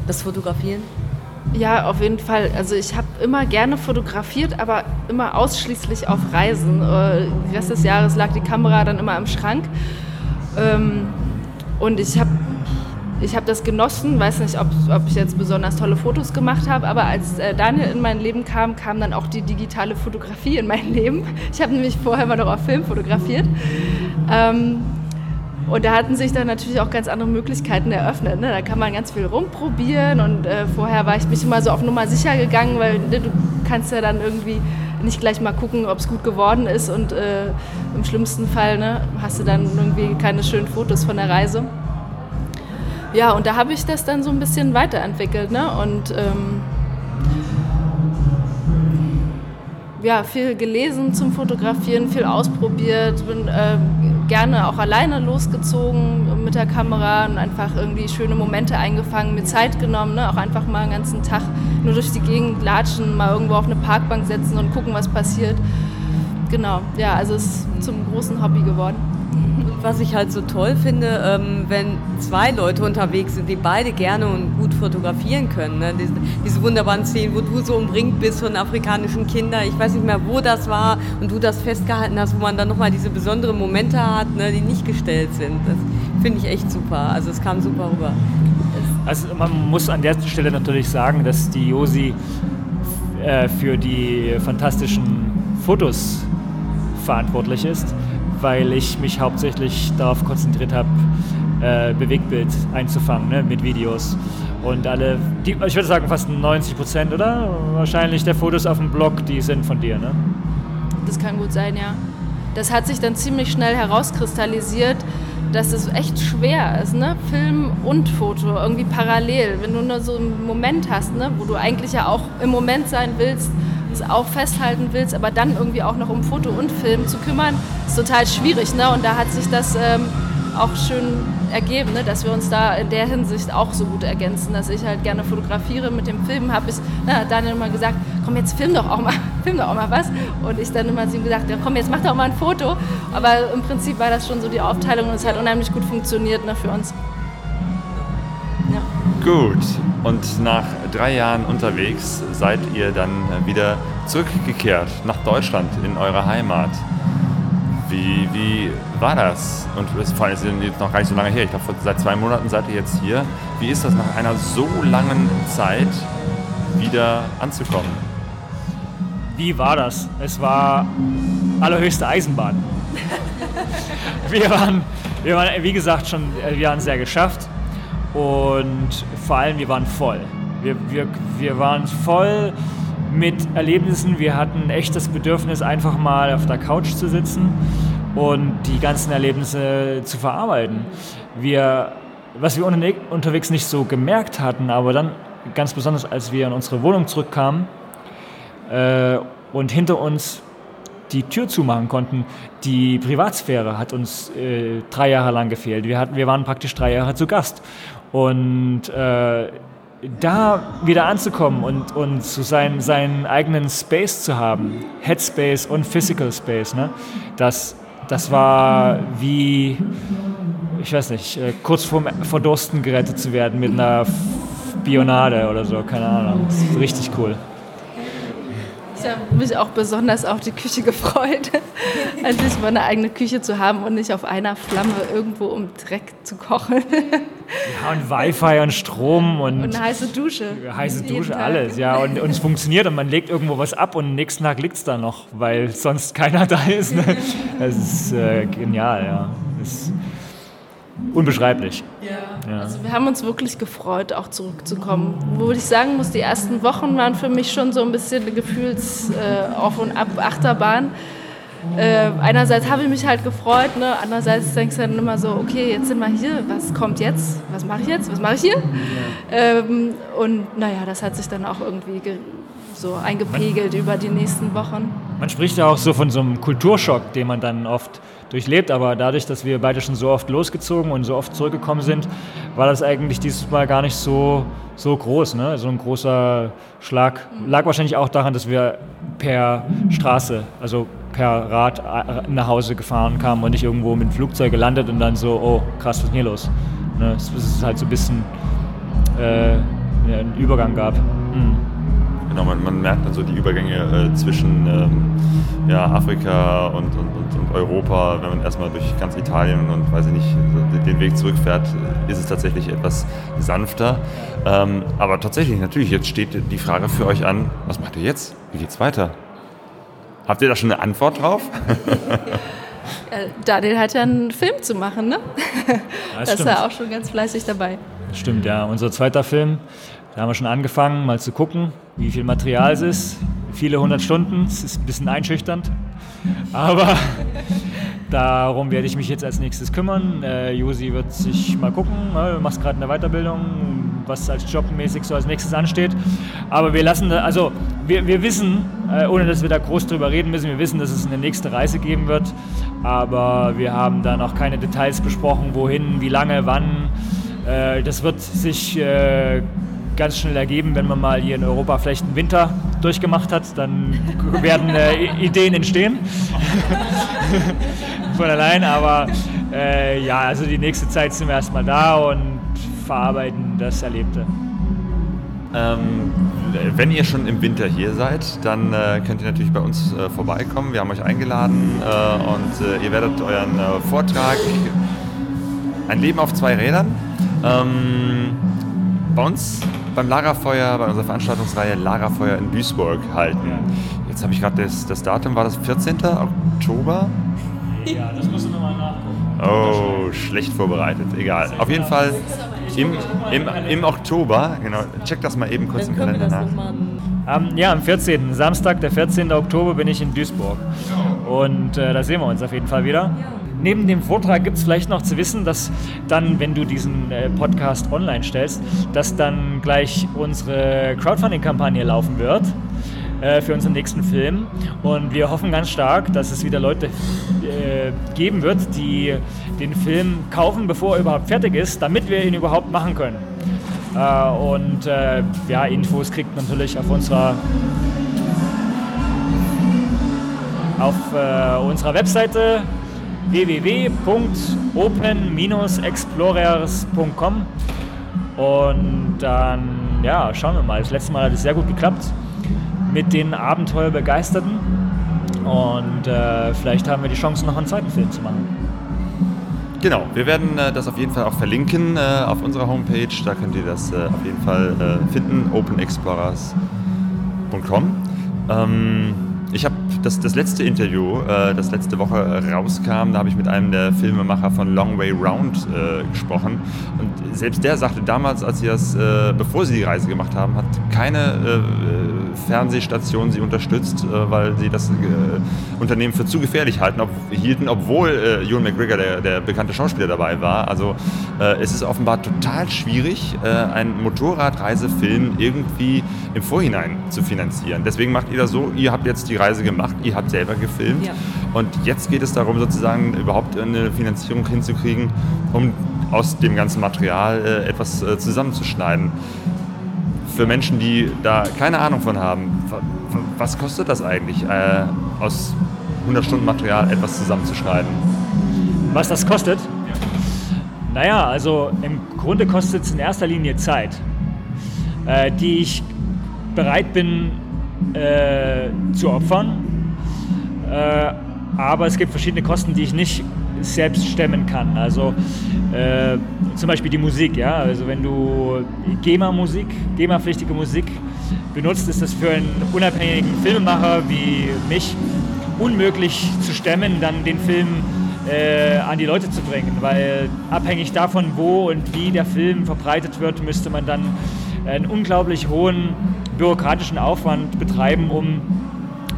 das Fotografieren? Ja, auf jeden Fall. Also ich habe immer gerne fotografiert, aber immer ausschließlich auf Reisen. Äh, den Rest des Jahres lag die Kamera dann immer im Schrank. Ähm, und ich habe ich hab das genossen, weiß nicht, ob, ob ich jetzt besonders tolle Fotos gemacht habe, aber als äh, Daniel in mein Leben kam, kam dann auch die digitale Fotografie in mein Leben. Ich habe nämlich vorher mal noch auf Film fotografiert. Ähm, und da hatten sich dann natürlich auch ganz andere Möglichkeiten eröffnet. Ne? Da kann man ganz viel rumprobieren und äh, vorher war ich mich immer so auf Nummer sicher gegangen, weil ne, du kannst ja dann irgendwie nicht gleich mal gucken, ob es gut geworden ist und äh, im schlimmsten Fall ne, hast du dann irgendwie keine schönen Fotos von der Reise. Ja, und da habe ich das dann so ein bisschen weiterentwickelt ne? und ähm, ja, viel gelesen zum Fotografieren, viel ausprobiert, bin äh, gerne auch alleine losgezogen mit der Kamera und einfach irgendwie schöne Momente eingefangen, mir Zeit genommen, ne? auch einfach mal einen ganzen Tag nur durch die Gegend latschen, mal irgendwo auf eine Parkbank setzen und gucken, was passiert. Genau, ja, also es ist zum großen Hobby geworden. was ich halt so toll finde, ähm, wenn zwei Leute unterwegs sind, die beide gerne und gut fotografieren können. Ne? Diese, wunderbaren Szenen, wo du so umringt bist von afrikanischen Kindern. Ich weiß nicht mehr, wo das war und du das festgehalten hast, wo man dann nochmal diese besonderen Momente hat, ne, die nicht gestellt sind. Das finde ich echt super. Also es kam super rüber. Also man muss an der Stelle natürlich sagen, dass die Josi äh, für die fantastischen Fotos verantwortlich ist, weil ich mich hauptsächlich darauf konzentriert habe, äh, Bewegtbild einzufangen ne, mit Videos. Und alle, die, ich würde sagen fast 90 Prozent, oder? Wahrscheinlich der Fotos auf dem Blog, die sind von dir, ne? Das kann gut sein, ja. Das hat sich dann ziemlich schnell herauskristallisiert, dass es echt schwer ist, ne? Film und Foto irgendwie parallel. Wenn du nur so einen Moment hast, ne? wo du eigentlich ja auch im Moment sein willst, es auch festhalten willst, aber dann irgendwie auch noch um Foto und Film zu kümmern, ist total schwierig. Ne? Und da hat sich das ähm, auch schön ergeben, ne? dass wir uns da in der Hinsicht auch so gut ergänzen, dass ich halt gerne fotografiere. Mit dem Filmen habe ich na, Daniel immer gesagt, komm jetzt film doch auch mal, film doch auch mal was. Und ich dann immer zu ihm gesagt, ja, komm jetzt mach doch mal ein Foto. Aber im Prinzip war das schon so die Aufteilung und es hat unheimlich gut funktioniert ne, für uns. Ja. Gut. Und nach drei Jahren unterwegs seid ihr dann wieder zurückgekehrt nach Deutschland in eure Heimat. Wie, wie war das? Und vor allem ist jetzt noch gar nicht so lange her. Ich glaube, seit zwei Monaten seid ihr jetzt hier. Wie ist das nach einer so langen Zeit wieder anzukommen? Wie war das? Es war allerhöchste Eisenbahn. wir, waren, wir waren, wie gesagt, schon, wir haben es sehr geschafft. Und vor allem, wir waren voll. Wir, wir, wir waren voll mit Erlebnissen. Wir hatten echt das Bedürfnis, einfach mal auf der Couch zu sitzen und die ganzen Erlebnisse zu verarbeiten. Wir, was wir unterwegs nicht so gemerkt hatten, aber dann ganz besonders, als wir in unsere Wohnung zurückkamen äh, und hinter uns die Tür zumachen konnten, die Privatsphäre hat uns äh, drei Jahre lang gefehlt. Wir, hatten, wir waren praktisch drei Jahre zu Gast. Und äh, da wieder anzukommen und, und zu sein, seinen eigenen Space zu haben, Headspace und Physical Space, ne? das, das war wie, ich weiß nicht, äh, kurz vor, vor Dursten gerettet zu werden mit einer Bionade oder so, keine Ahnung. Das ist richtig cool. Ich habe mich auch besonders auf die Küche gefreut, endlich mal eine eigene Küche zu haben und nicht auf einer Flamme irgendwo um Dreck zu kochen. Ja, und Wi-Fi und Strom und, und eine heiße Dusche. Heiße Dusche, alles, ja. Und, und es funktioniert und man legt irgendwo was ab und am nächsten Tag liegt es da noch, weil sonst keiner da ist. Ne? Das ist äh, genial, ja. Das unbeschreiblich. Ja. Ja. Also wir haben uns wirklich gefreut, auch zurückzukommen. Wo ich sagen muss, die ersten Wochen waren für mich schon so ein bisschen eine Gefühls äh, Auf- und Ab Achterbahn. Äh, einerseits habe ich mich halt gefreut, ne? andererseits denkst du dann immer so, okay, jetzt sind wir hier, was kommt jetzt? Was mache ich jetzt? Was mache ich hier? Ja. Ähm, und naja, das hat sich dann auch irgendwie so eingepegelt man, über die nächsten Wochen. Man spricht ja auch so von so einem Kulturschock, den man dann oft durchlebt, aber dadurch, dass wir beide schon so oft losgezogen und so oft zurückgekommen sind, war das eigentlich dieses Mal gar nicht so, so groß. Ne? So ein großer Schlag lag wahrscheinlich auch daran, dass wir per Straße, also per Rad äh, nach Hause gefahren kamen und nicht irgendwo mit dem Flugzeug gelandet und dann so, oh krass, was ist denn hier los? Ne? Es ist halt so ein bisschen äh, einen Übergang gab. Mhm. Genau, man, man, merkt dann so die Übergänge äh, zwischen ähm, ja, Afrika und, und, und, Europa. Wenn man erstmal durch ganz Italien und weiß ich nicht, den Weg zurückfährt, ist es tatsächlich etwas sanfter. Ähm, aber tatsächlich, natürlich, jetzt steht die Frage für euch an, was macht ihr jetzt? Wie geht's weiter? Habt ihr da schon eine Antwort drauf? Daniel hat ja einen Film zu machen, ne? Ja, das da ist er auch schon ganz fleißig dabei. Stimmt, ja. Unser zweiter Film da haben wir schon angefangen, mal zu gucken, wie viel Material es ist. Viele hundert Stunden, es ist ein bisschen einschüchternd. Aber darum werde ich mich jetzt als nächstes kümmern. Äh, Josi wird sich mal gucken, ne, du machst gerade eine Weiterbildung, was als jobmäßig so als nächstes ansteht. Aber wir lassen, also wir, wir wissen, äh, ohne dass wir da groß drüber reden müssen, wir wissen, dass es eine nächste Reise geben wird. Aber wir haben da noch keine Details besprochen, wohin, wie lange, wann. Äh, das wird sich äh, ganz schnell ergeben, wenn man mal hier in Europa vielleicht einen Winter durchgemacht hat, dann werden äh, Ideen entstehen. von allein, aber äh, ja, also die nächste Zeit sind wir erstmal da und verarbeiten das Erlebte. Ähm, wenn ihr schon im Winter hier seid, dann äh, könnt ihr natürlich bei uns äh, vorbeikommen. Wir haben euch eingeladen äh, und äh, ihr werdet euren äh, Vortrag Ein Leben auf zwei Rädern ähm, bei uns beim Lagerfeuer, bei unserer Veranstaltungsreihe Lagerfeuer in Duisburg halten. Jetzt habe ich gerade das, das Datum, war das 14. Oktober? Ja, das musst du nochmal nachgucken. Oh, schlecht vorbereitet. Egal. Auf jeden Fall im, im, im Oktober, genau, check das mal eben kurz im Kalender nach. Um, ja, am 14. Samstag, der 14. Oktober, bin ich in Duisburg. Und äh, da sehen wir uns auf jeden Fall wieder. Neben dem Vortrag gibt es vielleicht noch zu wissen, dass dann, wenn du diesen äh, Podcast online stellst, dass dann gleich unsere Crowdfunding-Kampagne laufen wird äh, für unseren nächsten Film. Und wir hoffen ganz stark, dass es wieder Leute äh, geben wird, die den Film kaufen, bevor er überhaupt fertig ist, damit wir ihn überhaupt machen können. Und ja, Infos kriegt man natürlich auf unserer auf unserer Webseite www.open-explorers.com und dann ja, schauen wir mal. Das letzte Mal hat es sehr gut geklappt mit den Abenteuerbegeisterten. Und äh, vielleicht haben wir die Chance, noch einen zweiten Film zu machen. Genau, wir werden äh, das auf jeden Fall auch verlinken äh, auf unserer Homepage. Da könnt ihr das äh, auf jeden Fall äh, finden, openexplorers.com. Ähm, ich habe das, das letzte Interview, äh, das letzte Woche rauskam, da habe ich mit einem der Filmemacher von Long Way Round äh, gesprochen. Und selbst der sagte damals, als sie das, äh, bevor sie die Reise gemacht haben, hat keine äh, Fernsehstation sie unterstützt, äh, weil sie das äh, Unternehmen für zu gefährlich halten, ob, hielten, obwohl äh, Ewan McGregor der, der, bekannte Schauspieler dabei war. Also es ist offenbar total schwierig, einen Motorradreisefilm irgendwie im Vorhinein zu finanzieren. Deswegen macht ihr das so, ihr habt jetzt die Reise gemacht, ihr habt selber gefilmt ja. und jetzt geht es darum, sozusagen überhaupt eine Finanzierung hinzukriegen, um aus dem ganzen Material etwas zusammenzuschneiden für Menschen, die da keine Ahnung von haben, was kostet das eigentlich, äh, aus 100 Stunden Material etwas zusammenzuschneiden? Was das kostet? Naja, also im Grunde kostet es in erster Linie Zeit, äh, die ich bereit bin äh, zu opfern. Äh, aber es gibt verschiedene Kosten, die ich nicht selbst stemmen kann. Also äh, zum Beispiel die Musik, ja. Also wenn du GEMA-Musik, GEMA-pflichtige Musik benutzt, ist das für einen unabhängigen Filmemacher wie mich unmöglich zu stemmen, dann den Film äh, an die Leute zu bringen, weil abhängig davon, wo und wie der Film verbreitet wird, müsste man dann einen unglaublich hohen bürokratischen Aufwand betreiben, um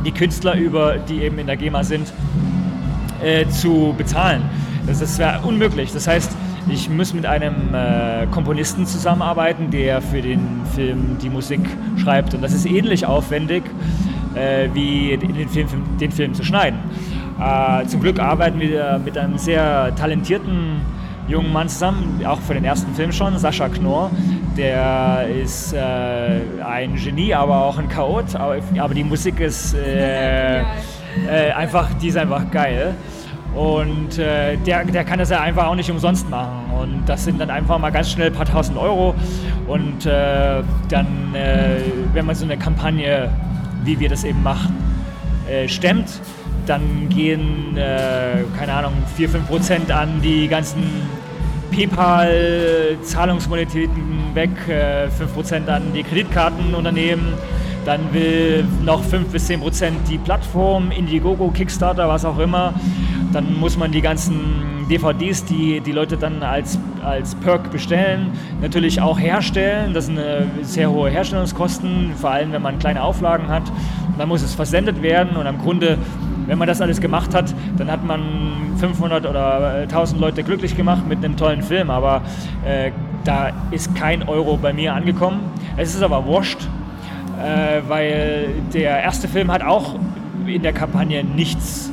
die Künstler, über, die eben in der GEMA sind, äh, zu bezahlen. Das, das wäre unmöglich. Das heißt, ich muss mit einem äh, Komponisten zusammenarbeiten, der für den Film die Musik schreibt. Und das ist ähnlich aufwendig, äh, wie den Film, den Film zu schneiden. Äh, zum Glück arbeiten wir mit einem sehr talentierten jungen Mann zusammen, auch für den ersten Film schon, Sascha Knorr. Der ist äh, ein Genie, aber auch ein Chaot. Aber die Musik ist äh, äh, einfach, die ist einfach geil. Und äh, der, der kann das ja einfach auch nicht umsonst machen. Und das sind dann einfach mal ganz schnell ein paar tausend Euro. Und äh, dann, äh, wenn man so eine Kampagne, wie wir das eben machen, stemmt, dann gehen, keine Ahnung, 4, 5 Prozent an die ganzen PayPal-Zahlungsmodalitäten weg, äh, 5 Prozent an die Kreditkartenunternehmen dann will noch 5 bis 10 Prozent die Plattform, Indiegogo, Kickstarter, was auch immer. Dann muss man die ganzen DVDs, die die Leute dann als, als Perk bestellen, natürlich auch herstellen. Das sind sehr hohe Herstellungskosten, vor allem wenn man kleine Auflagen hat. Dann muss es versendet werden und am Grunde, wenn man das alles gemacht hat, dann hat man 500 oder 1000 Leute glücklich gemacht mit einem tollen Film. Aber äh, da ist kein Euro bei mir angekommen. Es ist aber wurscht, äh, weil der erste Film hat auch in der Kampagne nichts,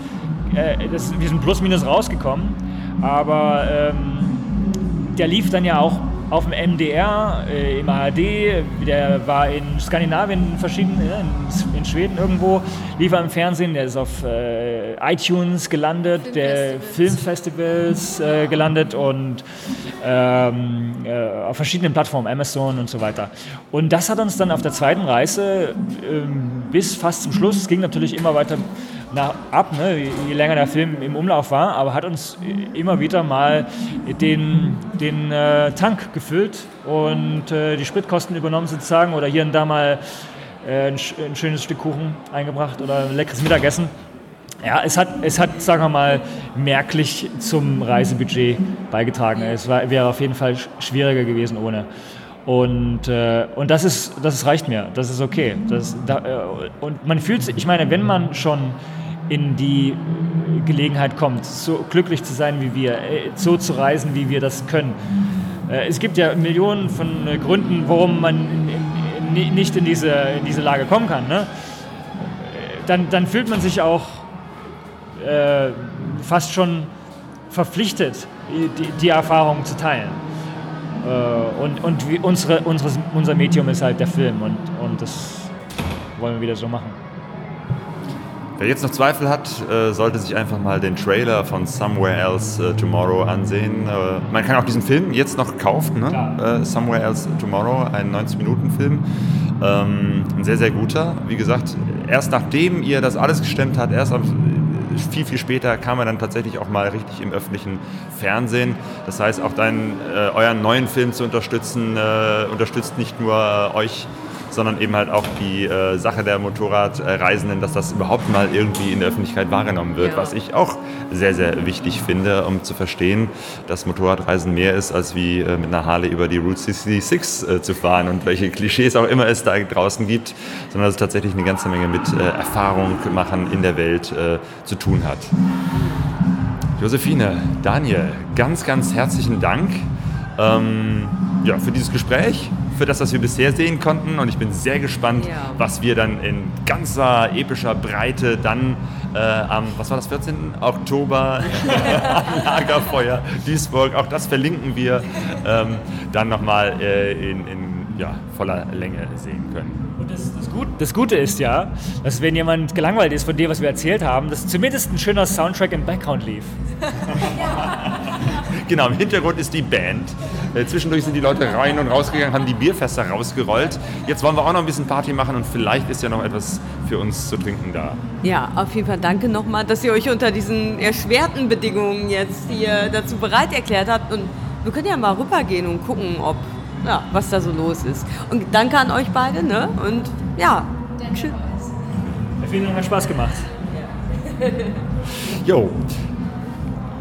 äh, das, wir sind plus minus rausgekommen, aber ähm, der lief dann ja auch auf dem MDR, äh, im ARD, der war in Skandinavien verschieden, in, in, Schweden irgendwo, lief er im Fernsehen, der ist auf äh, iTunes gelandet, Filmfestivals. der Filmfestivals äh, gelandet und ähm, äh, auf verschiedenen Plattformen, Amazon und so weiter. Und das hat uns dann auf der zweiten Reise ähm, bis fast zum Schluss, es ging natürlich immer weiter nach, ab, ne, je länger der Film im Umlauf war, aber hat uns immer wieder mal den, den äh, Tank gefüllt und äh, die Spritkosten übernommen sozusagen oder hier und da mal äh, ein, ein, schönes Stück Kuchen eingebracht oder ein leckeres Mittagessen. Ja, es hat, es hat, sagen wir mal, merklich zum Reisebudget beigetragen. Es war, wäre auf jeden Fall schwieriger gewesen ohne. Und, äh, und das, ist, das reicht mir, das ist okay. Das, da, äh, und man fühlt sich, ich meine, wenn man schon in die Gelegenheit kommt, so glücklich zu sein wie wir, äh, so zu reisen, wie wir das können. Äh, es gibt ja Millionen von äh, Gründen, warum man nicht in diese, in diese Lage kommen kann. Ne? Dann, dann fühlt man sich auch äh, fast schon verpflichtet, die, die Erfahrung zu teilen. Äh, und und unsere, unsere, unser Medium ist halt der Film und, und das wollen wir wieder so machen. Wer jetzt noch Zweifel hat, äh, sollte sich einfach mal den Trailer von Somewhere Else äh, Tomorrow ansehen. Äh, man kann auch diesen Film jetzt noch kaufen, ne? Somewhere Else Tomorrow, ein 90-Minuten-Film. Ähm, ein sehr, sehr guter. Wie gesagt, erst nachdem ihr das alles gestemmt habt, erst viel, viel später kam er dann tatsächlich auch mal richtig im öffentlichen Fernsehen. Das heißt, auch deinen, euren neuen Film zu unterstützen, unterstützt nicht nur euch sondern eben halt auch die äh, Sache der Motorradreisenden, dass das überhaupt mal irgendwie in der Öffentlichkeit wahrgenommen wird, ja. was ich auch sehr, sehr wichtig finde, um zu verstehen, dass Motorradreisen mehr ist, als wie äh, mit einer Harley über die Route 66 äh, zu fahren und welche Klischees auch immer es da draußen gibt, sondern dass es tatsächlich eine ganze Menge mit äh, Erfahrung machen in der Welt äh, zu tun hat. Josephine, Daniel, ganz, ganz herzlichen Dank ähm, ja, für dieses Gespräch für das, was wir bisher sehen konnten. Und ich bin sehr gespannt, ja. was wir dann in ganzer epischer Breite dann äh, am, was war das, 14. Oktober am Lagerfeuer Duisburg, auch das verlinken wir, ähm, dann nochmal äh, in, in ja, voller Länge sehen können. Und das, das, Gut, das, Gute ist ja, dass wenn jemand gelangweilt ist von dem, was wir erzählt haben, dass zumindest ein schöner Soundtrack im Background lief. genau, im Hintergrund ist die Band. Äh, zwischendurch sind die Leute rein und rausgegangen, haben die Bierfässer rausgerollt. Jetzt wollen wir auch noch ein bisschen Party machen und vielleicht ist ja noch etwas für uns zu trinken da. Ja, auf jeden Fall danke nochmal, dass ihr euch unter diesen erschwerten Bedingungen jetzt hier dazu bereit erklärt habt. Und wir können ja mal rübergehen und gucken, ob, ja, was da so los ist. Und danke an euch beide. Ne? Und ja, schön. Vielen Dank, hat Spaß gemacht. Jo,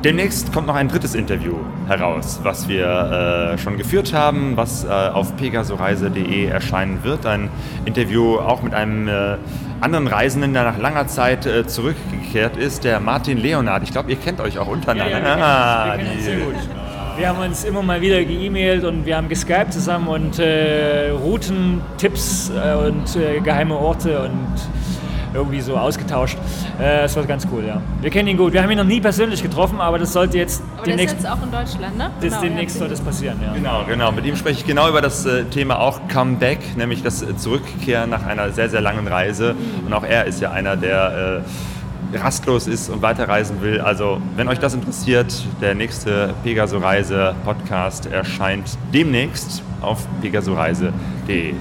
Demnächst kommt noch ein drittes Interview heraus, was wir äh, schon geführt haben, was äh, auf pegasoreise.de erscheinen wird. Ein Interview auch mit einem äh, anderen Reisenden, der nach langer Zeit äh, zurückgekehrt ist, der Martin Leonard. Ich glaube, ihr kennt euch auch untereinander. Ja, ja, wir, ah, wir sehr gut. Wir haben uns immer mal wieder geemailt und wir haben geskypt zusammen und äh, Routen, Tipps äh, und geheime Orte und irgendwie so ausgetauscht. Äh, das war ganz cool, ja. Wir kennen ihn gut. Wir haben ihn noch nie persönlich getroffen, aber das sollte jetzt aber demnächst. ist jetzt auch in Deutschland, ne? Das genau, demnächst soll das passieren, ja. Genau, genau. Mit ihm spreche ich genau über das äh, Thema auch Comeback, nämlich das äh, Zurückkehren nach einer sehr, sehr langen Reise. Mhm. Und auch er ist ja einer, der äh, rastlos ist und weiterreisen will. Also, wenn euch das interessiert, der nächste Pegaso-Reise-Podcast erscheint demnächst auf pegasoreise.de.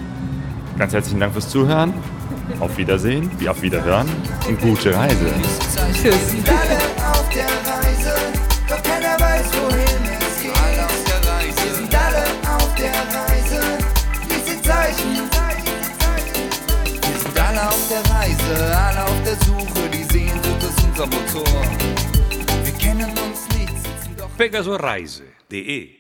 Ganz herzlichen Dank fürs Zuhören. Auf Wiedersehen, wie auf Wiederhören und gute Reise. Tschüss. Wir sind alle auf der Reise, doch keiner weiß, wohin es geht. Alle auf der Reise. Wir sind alle auf der Reise, lies die Zeichen. Wir sind alle auf der Reise, alle auf der Suche, die Sehnsucht ist unser Motor. Wir kennen uns nicht, sitzen doch. Pegasoreise.de